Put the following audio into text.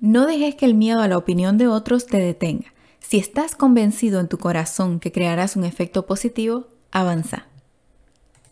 No dejes que el miedo a la opinión de otros te detenga. Si estás convencido en tu corazón que crearás un efecto positivo, avanza.